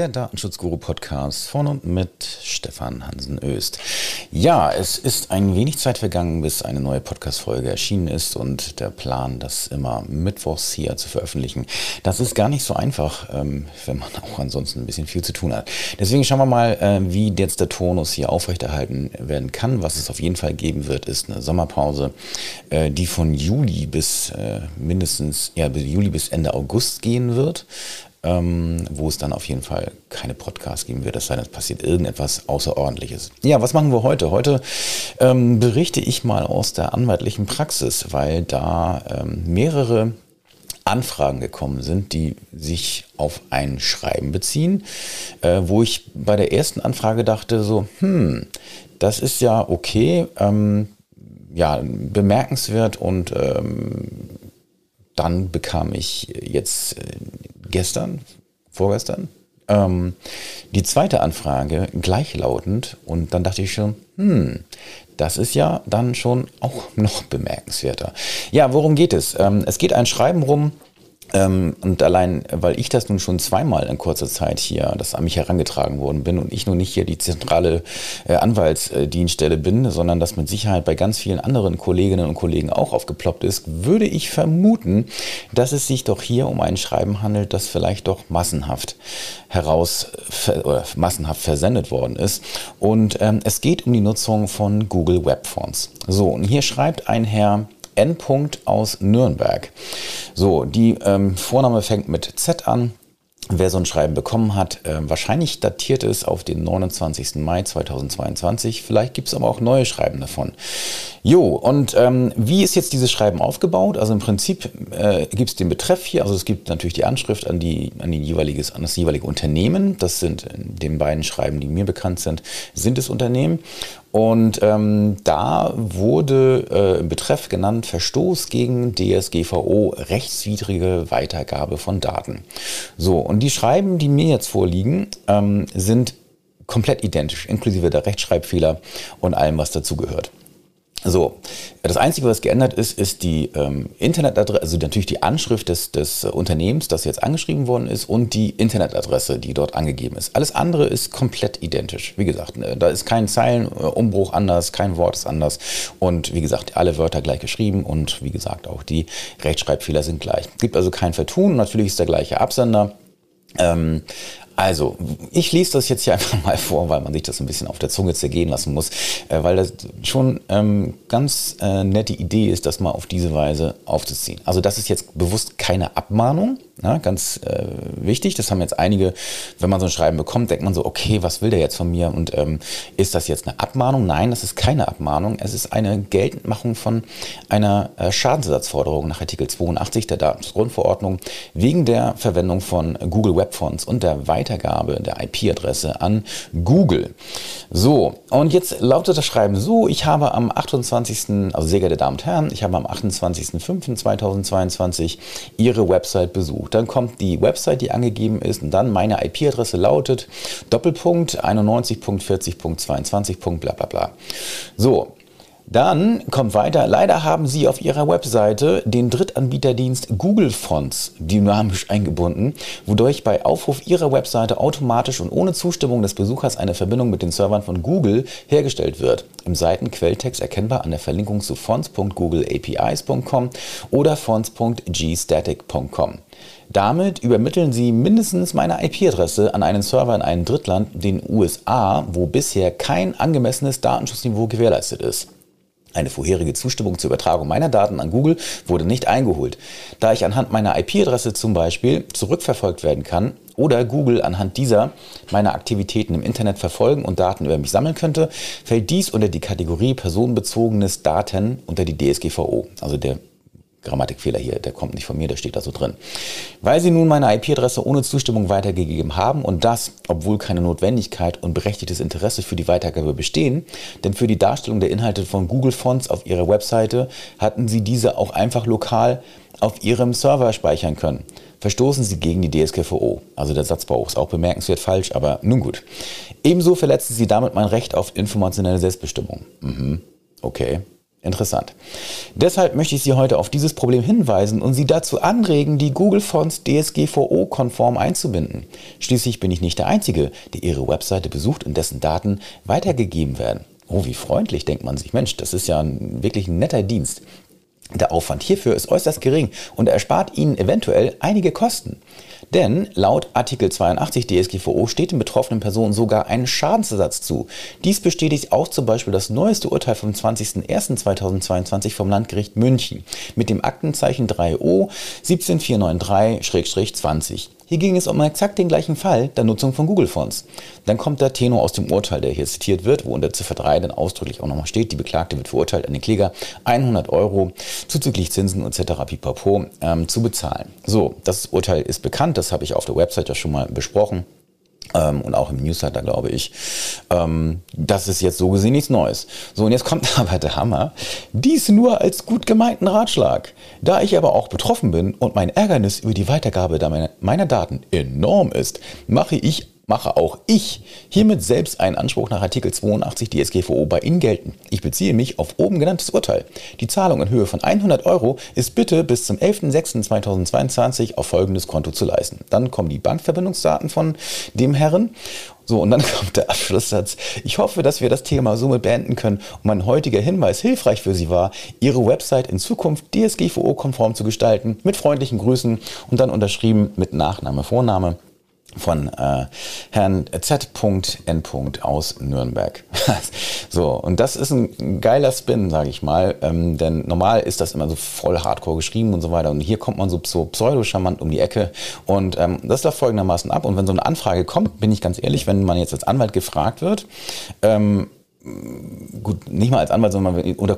Der Datenschutzguru-Podcast von und mit Stefan Hansen-Öst. Ja, es ist ein wenig Zeit vergangen, bis eine neue Podcast-Folge erschienen ist und der Plan, das immer mittwochs hier zu veröffentlichen, das ist gar nicht so einfach, ähm, wenn man auch ansonsten ein bisschen viel zu tun hat. Deswegen schauen wir mal, äh, wie jetzt der Tonus hier aufrechterhalten werden kann. Was es auf jeden Fall geben wird, ist eine Sommerpause, äh, die von Juli bis äh, mindestens, ja, Juli bis Ende August gehen wird ähm, wo es dann auf jeden Fall keine Podcasts geben wird, es sei denn, es passiert irgendetwas Außerordentliches. Ja, was machen wir heute? Heute ähm, berichte ich mal aus der anwaltlichen Praxis, weil da ähm, mehrere Anfragen gekommen sind, die sich auf ein Schreiben beziehen, äh, wo ich bei der ersten Anfrage dachte so, hm, das ist ja okay, ähm, ja, bemerkenswert und ähm, dann bekam ich jetzt äh, gestern, vorgestern, ähm, die zweite Anfrage gleichlautend und dann dachte ich schon, hm, das ist ja dann schon auch noch bemerkenswerter. Ja, worum geht es? Ähm, es geht ein Schreiben rum, ähm, und allein, weil ich das nun schon zweimal in kurzer Zeit hier, das an mich herangetragen worden bin und ich nun nicht hier die zentrale äh, Anwaltsdienststelle bin, sondern das mit Sicherheit bei ganz vielen anderen Kolleginnen und Kollegen auch aufgeploppt ist, würde ich vermuten, dass es sich doch hier um ein Schreiben handelt, das vielleicht doch massenhaft heraus oder massenhaft versendet worden ist. Und ähm, es geht um die Nutzung von Google Web Fonts. So, und hier schreibt ein Herr Endpunkt aus Nürnberg. So, die ähm, Vorname fängt mit Z an. Wer so ein Schreiben bekommen hat, äh, wahrscheinlich datiert es auf den 29. Mai 2022. Vielleicht gibt es aber auch neue Schreiben davon. Jo, und ähm, wie ist jetzt dieses Schreiben aufgebaut? Also im Prinzip äh, gibt es den Betreff hier, also es gibt natürlich die Anschrift an, die, an, die jeweiliges, an das jeweilige Unternehmen. Das sind in den beiden Schreiben, die mir bekannt sind, sind es Unternehmen. Und ähm, da wurde äh, im Betreff genannt Verstoß gegen DSGVO, rechtswidrige Weitergabe von Daten. So, und die Schreiben, die mir jetzt vorliegen, ähm, sind komplett identisch, inklusive der Rechtschreibfehler und allem, was dazugehört. So, das Einzige, was geändert ist, ist die ähm, Internetadresse, also natürlich die Anschrift des, des Unternehmens, das jetzt angeschrieben worden ist, und die Internetadresse, die dort angegeben ist. Alles andere ist komplett identisch. Wie gesagt, ne, da ist kein Zeilenumbruch anders, kein Wort ist anders. Und wie gesagt, alle Wörter gleich geschrieben und wie gesagt, auch die Rechtschreibfehler sind gleich. Es gibt also kein Vertun. Natürlich ist der gleiche Absender. Ähm, also, ich lese das jetzt hier einfach mal vor, weil man sich das ein bisschen auf der Zunge zergehen lassen muss, äh, weil das schon ähm, ganz äh, nette Idee ist, das mal auf diese Weise aufzuziehen. Also, das ist jetzt bewusst keine Abmahnung, na, ganz äh, wichtig. Das haben jetzt einige, wenn man so ein Schreiben bekommt, denkt man so, okay, was will der jetzt von mir? Und ähm, ist das jetzt eine Abmahnung? Nein, das ist keine Abmahnung. Es ist eine Geltendmachung von einer äh, Schadensersatzforderung nach Artikel 82 der Datensgrundverordnung wegen der Verwendung von Google Web Fonts und der Weitergabe Weitergabe der IP-Adresse an Google. So, und jetzt lautet das Schreiben so, ich habe am 28., also sehr geehrte Damen und Herren, ich habe am 28.05.2022 Ihre Website besucht. Dann kommt die Website, die angegeben ist und dann meine IP-Adresse lautet Doppelpunkt 91.40.22. bla bla bla. So, dann kommt weiter, leider haben Sie auf Ihrer Webseite den Drittanbieterdienst Google Fonts dynamisch eingebunden, wodurch bei Aufruf Ihrer Webseite automatisch und ohne Zustimmung des Besuchers eine Verbindung mit den Servern von Google hergestellt wird. Im Seitenquelltext erkennbar an der Verlinkung zu fonts.googleapis.com oder fonts.gstatic.com. Damit übermitteln Sie mindestens meine IP-Adresse an einen Server in einem Drittland, den USA, wo bisher kein angemessenes Datenschutzniveau gewährleistet ist. Eine vorherige Zustimmung zur Übertragung meiner Daten an Google wurde nicht eingeholt. Da ich anhand meiner IP-Adresse zum Beispiel zurückverfolgt werden kann oder Google anhand dieser meine Aktivitäten im Internet verfolgen und Daten über mich sammeln könnte, fällt dies unter die Kategorie personenbezogenes Daten unter die DSGVO, also der Grammatikfehler hier, der kommt nicht von mir, der steht da so drin. Weil Sie nun meine IP-Adresse ohne Zustimmung weitergegeben haben und das, obwohl keine Notwendigkeit und berechtigtes Interesse für die Weitergabe bestehen, denn für die Darstellung der Inhalte von Google Fonts auf Ihrer Webseite hatten Sie diese auch einfach lokal auf Ihrem Server speichern können. Verstoßen Sie gegen die DSGVO. Also der Satzbau ist auch bemerkenswert falsch, aber nun gut. Ebenso verletzen Sie damit mein Recht auf informationelle Selbstbestimmung. Mhm. Okay. Interessant. Deshalb möchte ich Sie heute auf dieses Problem hinweisen und Sie dazu anregen, die Google Fonts DSGVO-konform einzubinden. Schließlich bin ich nicht der Einzige, der Ihre Webseite besucht und dessen Daten weitergegeben werden. Oh, wie freundlich, denkt man sich. Mensch, das ist ja ein, wirklich ein netter Dienst. Der Aufwand hierfür ist äußerst gering und er erspart Ihnen eventuell einige Kosten. Denn laut Artikel 82 DSGVO steht den betroffenen Personen sogar ein Schadensersatz zu. Dies bestätigt auch zum Beispiel das neueste Urteil vom 20.01.2022 vom Landgericht München mit dem Aktenzeichen 3O 17493-20. Hier ging es um exakt den gleichen Fall der Nutzung von Google Fonts. Dann kommt der Tenor aus dem Urteil, der hier zitiert wird, wo unter Ziffer 3 dann ausdrücklich auch nochmal steht, die Beklagte wird verurteilt, an den Kläger 100 Euro zuzüglich Zinsen etc. pipapo ähm, zu bezahlen. So, das Urteil ist bekannt, das habe ich auf der Website ja schon mal besprochen. Ähm, und auch im Newsletter, glaube ich. Ähm, das ist jetzt so gesehen nichts Neues. So, und jetzt kommt aber der Hammer. Dies nur als gut gemeinten Ratschlag. Da ich aber auch betroffen bin und mein Ärgernis über die Weitergabe meiner Daten enorm ist, mache ich mache auch ich hiermit selbst einen Anspruch nach Artikel 82 DSGVO bei Ihnen gelten. Ich beziehe mich auf oben genanntes Urteil. Die Zahlung in Höhe von 100 Euro ist bitte bis zum 11.06.2022 auf folgendes Konto zu leisten. Dann kommen die Bankverbindungsdaten von dem Herren so, und dann kommt der Abschlusssatz. Ich hoffe, dass wir das Thema somit beenden können und mein heutiger Hinweis hilfreich für Sie war, Ihre Website in Zukunft DSGVO-konform zu gestalten, mit freundlichen Grüßen und dann unterschrieben mit Nachname, Vorname von äh, Herrn Z.N. aus Nürnberg. so, und das ist ein geiler Spin, sage ich mal, ähm, denn normal ist das immer so voll hardcore geschrieben und so weiter und hier kommt man so, so pseudo-charmant um die Ecke und ähm, das läuft folgendermaßen ab und wenn so eine Anfrage kommt, bin ich ganz ehrlich, wenn man jetzt als Anwalt gefragt wird, ähm, gut, nicht mal als Anwalt, sondern unter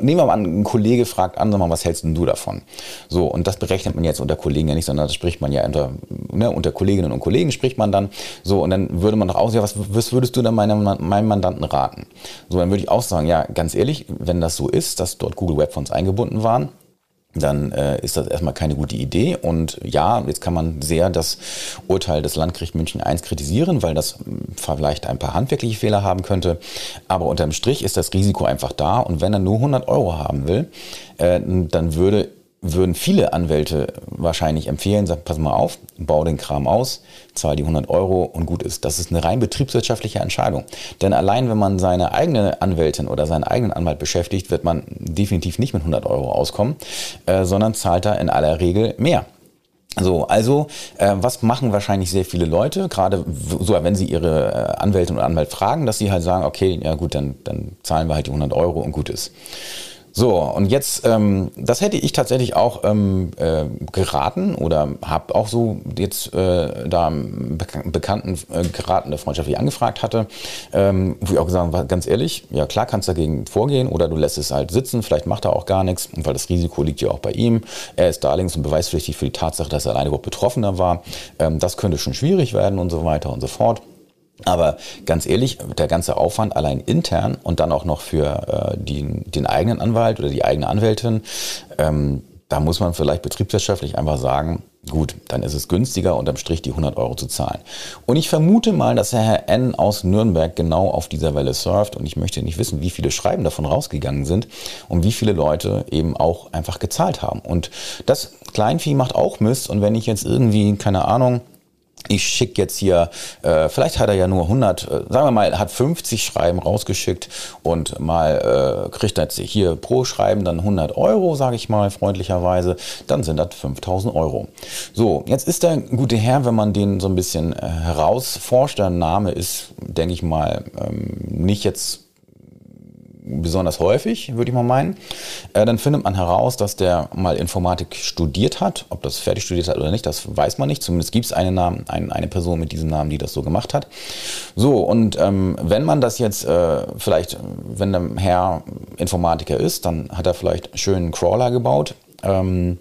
nehmen wir mal an, ein Kollege fragt an, sag mal, was hältst denn du davon? So, und das berechnet man jetzt unter Kollegen ja nicht, sondern das spricht man ja unter, ne, unter Kolleginnen und Kollegen spricht man dann. So, und dann würde man doch auch, ja, was, was würdest du dann meinem, meinem Mandanten raten? So, dann würde ich auch sagen, ja, ganz ehrlich, wenn das so ist, dass dort Google Web Fonts eingebunden waren, dann äh, ist das erstmal keine gute Idee. Und ja, jetzt kann man sehr das Urteil des Landgericht München I kritisieren, weil das hm, vielleicht ein paar handwerkliche Fehler haben könnte. Aber unterm Strich ist das Risiko einfach da. Und wenn er nur 100 Euro haben will, äh, dann würde würden viele Anwälte wahrscheinlich empfehlen, sagen, pass mal auf, bau den Kram aus, zahl die 100 Euro und gut ist. Das ist eine rein betriebswirtschaftliche Entscheidung. Denn allein wenn man seine eigene Anwältin oder seinen eigenen Anwalt beschäftigt, wird man definitiv nicht mit 100 Euro auskommen, äh, sondern zahlt da in aller Regel mehr. So, also äh, was machen wahrscheinlich sehr viele Leute, gerade so, wenn sie ihre äh, Anwältin oder Anwalt fragen, dass sie halt sagen, okay, ja gut, dann, dann zahlen wir halt die 100 Euro und gut ist. So, und jetzt, ähm, das hätte ich tatsächlich auch ähm, äh, geraten oder habe auch so jetzt äh, da Bekannten äh, geraten, der freundschaftlich angefragt hatte, ähm, wo ich auch gesagt habe, ganz ehrlich, ja klar kannst du dagegen vorgehen oder du lässt es halt sitzen, vielleicht macht er auch gar nichts, weil das Risiko liegt ja auch bei ihm. Er ist darlings- und beweispflichtig für die Tatsache, dass er alleine überhaupt Betroffener war. Ähm, das könnte schon schwierig werden und so weiter und so fort. Aber ganz ehrlich, der ganze Aufwand allein intern und dann auch noch für äh, die, den eigenen Anwalt oder die eigene Anwältin, ähm, da muss man vielleicht betriebswirtschaftlich einfach sagen, gut, dann ist es günstiger, unterm Strich die 100 Euro zu zahlen. Und ich vermute mal, dass der Herr N. aus Nürnberg genau auf dieser Welle surft und ich möchte nicht wissen, wie viele Schreiben davon rausgegangen sind und wie viele Leute eben auch einfach gezahlt haben. Und das Kleinvieh macht auch Mist und wenn ich jetzt irgendwie, keine Ahnung, ich schicke jetzt hier, äh, vielleicht hat er ja nur 100, äh, sagen wir mal, hat 50 Schreiben rausgeschickt und mal äh, kriegt er jetzt hier pro Schreiben dann 100 Euro, sage ich mal freundlicherweise, dann sind das 5000 Euro. So, jetzt ist der gute Herr, wenn man den so ein bisschen äh, herausforscht, der Name ist, denke ich mal, ähm, nicht jetzt besonders häufig, würde ich mal meinen. Äh, dann findet man heraus, dass der mal Informatik studiert hat. Ob das fertig studiert hat oder nicht, das weiß man nicht. Zumindest gibt es eine, Namen, ein, eine Person mit diesem Namen, die das so gemacht hat. So, und ähm, wenn man das jetzt äh, vielleicht, wenn der Herr Informatiker ist, dann hat er vielleicht schön einen Crawler gebaut. Ähm,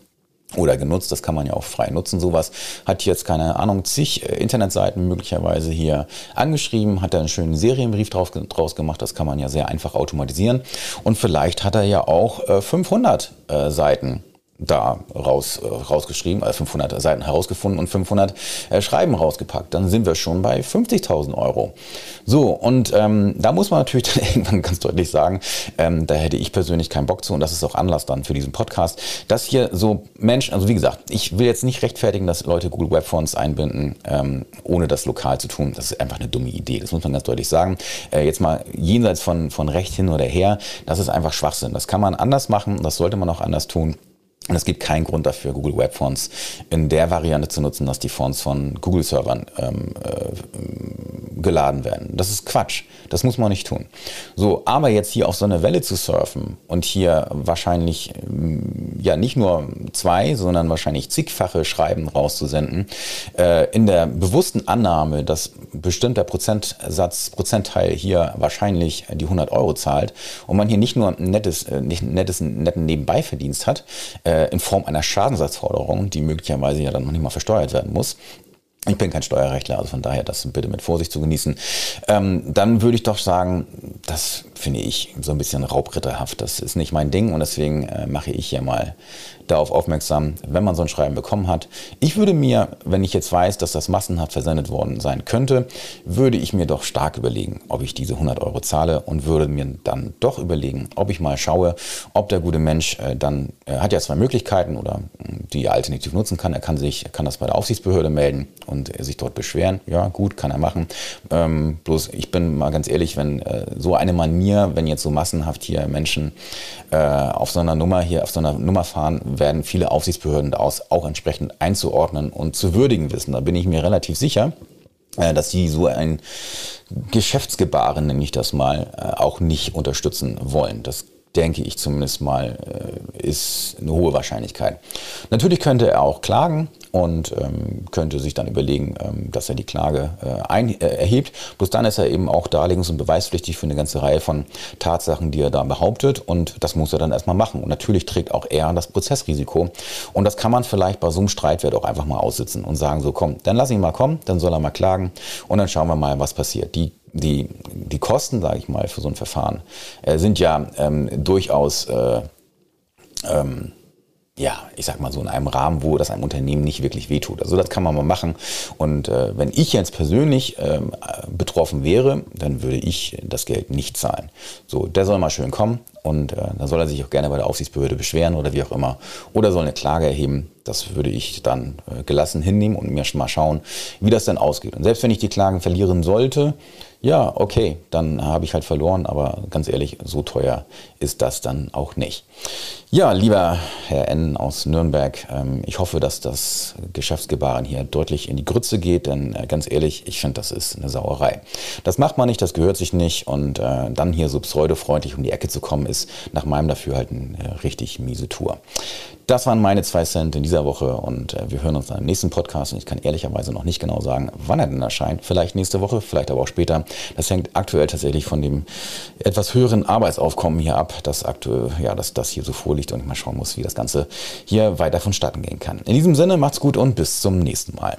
oder genutzt, das kann man ja auch frei nutzen. Sowas hat jetzt, keine Ahnung, zig äh, Internetseiten möglicherweise hier angeschrieben, hat er einen schönen Serienbrief drauf, draus gemacht, das kann man ja sehr einfach automatisieren. Und vielleicht hat er ja auch 500 äh, Seiten da raus, äh, rausgeschrieben, also 500 Seiten herausgefunden und 500 äh, Schreiben rausgepackt. Dann sind wir schon bei 50.000 Euro. So, und ähm, da muss man natürlich dann irgendwann ganz deutlich sagen, ähm, da hätte ich persönlich keinen Bock zu und das ist auch Anlass dann für diesen Podcast, dass hier so Menschen, also wie gesagt, ich will jetzt nicht rechtfertigen, dass Leute Google Web Fonts einbinden, ähm, ohne das lokal zu tun. Das ist einfach eine dumme Idee, das muss man ganz deutlich sagen. Äh, jetzt mal jenseits von, von recht hin oder her, das ist einfach Schwachsinn. Das kann man anders machen, das sollte man auch anders tun. Und es gibt keinen Grund dafür, Google Web Fonts in der Variante zu nutzen, dass die Fonts von Google-Servern ähm, äh, geladen werden. Das ist Quatsch. Das muss man nicht tun. So, aber jetzt hier auf so eine Welle zu surfen und hier wahrscheinlich ähm, ja nicht nur zwei, sondern wahrscheinlich zigfache Schreiben rauszusenden, äh, in der bewussten Annahme, dass bestimmter Prozentsatz, Prozentteil hier wahrscheinlich die 100 Euro zahlt und man hier nicht nur ein nettes, äh, nicht nettes, netten Nebenbeiverdienst hat, äh, in Form einer Schadensersatzforderung, die möglicherweise ja dann noch nicht mal versteuert werden muss. Ich bin kein Steuerrechtler, also von daher das bitte mit Vorsicht zu genießen. Ähm, dann würde ich doch sagen, das finde ich so ein bisschen raubritterhaft. Das ist nicht mein Ding und deswegen äh, mache ich hier mal darauf aufmerksam, wenn man so ein Schreiben bekommen hat. Ich würde mir, wenn ich jetzt weiß, dass das massenhaft versendet worden sein könnte, würde ich mir doch stark überlegen, ob ich diese 100 Euro zahle und würde mir dann doch überlegen, ob ich mal schaue, ob der gute Mensch äh, dann, er hat ja zwei Möglichkeiten oder die er alternativ nutzen kann. Er kann sich, kann das bei der Aufsichtsbehörde melden und sich dort beschweren. Ja, gut, kann er machen. Ähm, bloß ich bin mal ganz ehrlich, wenn äh, so eine Manier, wenn jetzt so massenhaft hier Menschen äh, auf so einer Nummer hier, auf so einer Nummer fahren, werden viele Aufsichtsbehörden daraus auch entsprechend einzuordnen und zu würdigen wissen. Da bin ich mir relativ sicher äh, dass sie so ein Geschäftsgebaren, nenne ich das mal, äh, auch nicht unterstützen wollen. Das denke ich zumindest mal, äh, ist eine hohe Wahrscheinlichkeit. Natürlich könnte er auch klagen und ähm, könnte sich dann überlegen, ähm, dass er die Klage äh, ein, äh, erhebt. Bloß dann ist er eben auch darlegungs- und beweispflichtig für eine ganze Reihe von Tatsachen, die er da behauptet und das muss er dann erstmal machen. Und natürlich trägt auch er das Prozessrisiko und das kann man vielleicht bei so einem Streitwert auch einfach mal aussitzen und sagen, so komm, dann lass ihn mal kommen, dann soll er mal klagen und dann schauen wir mal, was passiert. Die die, die Kosten, sage ich mal, für so ein Verfahren äh, sind ja ähm, durchaus, äh, ähm, ja, ich sag mal so in einem Rahmen, wo das einem Unternehmen nicht wirklich wehtut. Also das kann man mal machen. Und äh, wenn ich jetzt persönlich ähm, betroffen wäre, dann würde ich das Geld nicht zahlen. So, der soll mal schön kommen und äh, dann soll er sich auch gerne bei der Aufsichtsbehörde beschweren oder wie auch immer. Oder soll eine Klage erheben. Das würde ich dann äh, gelassen hinnehmen und mir schon mal schauen, wie das dann ausgeht. Und selbst wenn ich die Klagen verlieren sollte, ja, okay, dann habe ich halt verloren, aber ganz ehrlich, so teuer ist das dann auch nicht. Ja, lieber Herr N. aus Nürnberg, ähm, ich hoffe, dass das Geschäftsgebaren hier deutlich in die Grütze geht, denn äh, ganz ehrlich, ich finde, das ist eine Sauerei. Das macht man nicht, das gehört sich nicht und äh, dann hier so pseudofreundlich um die Ecke zu kommen, ist nach meinem Dafürhalten eine äh, richtig miese Tour. Das waren meine zwei Cent in dieser Woche und wir hören uns dann im nächsten Podcast und ich kann ehrlicherweise noch nicht genau sagen, wann er denn erscheint. Vielleicht nächste Woche, vielleicht aber auch später. Das hängt aktuell tatsächlich von dem etwas höheren Arbeitsaufkommen hier ab, das aktuell, ja, dass das hier so vorliegt und ich mal schauen muss, wie das Ganze hier weiter vonstatten gehen kann. In diesem Sinne, macht's gut und bis zum nächsten Mal.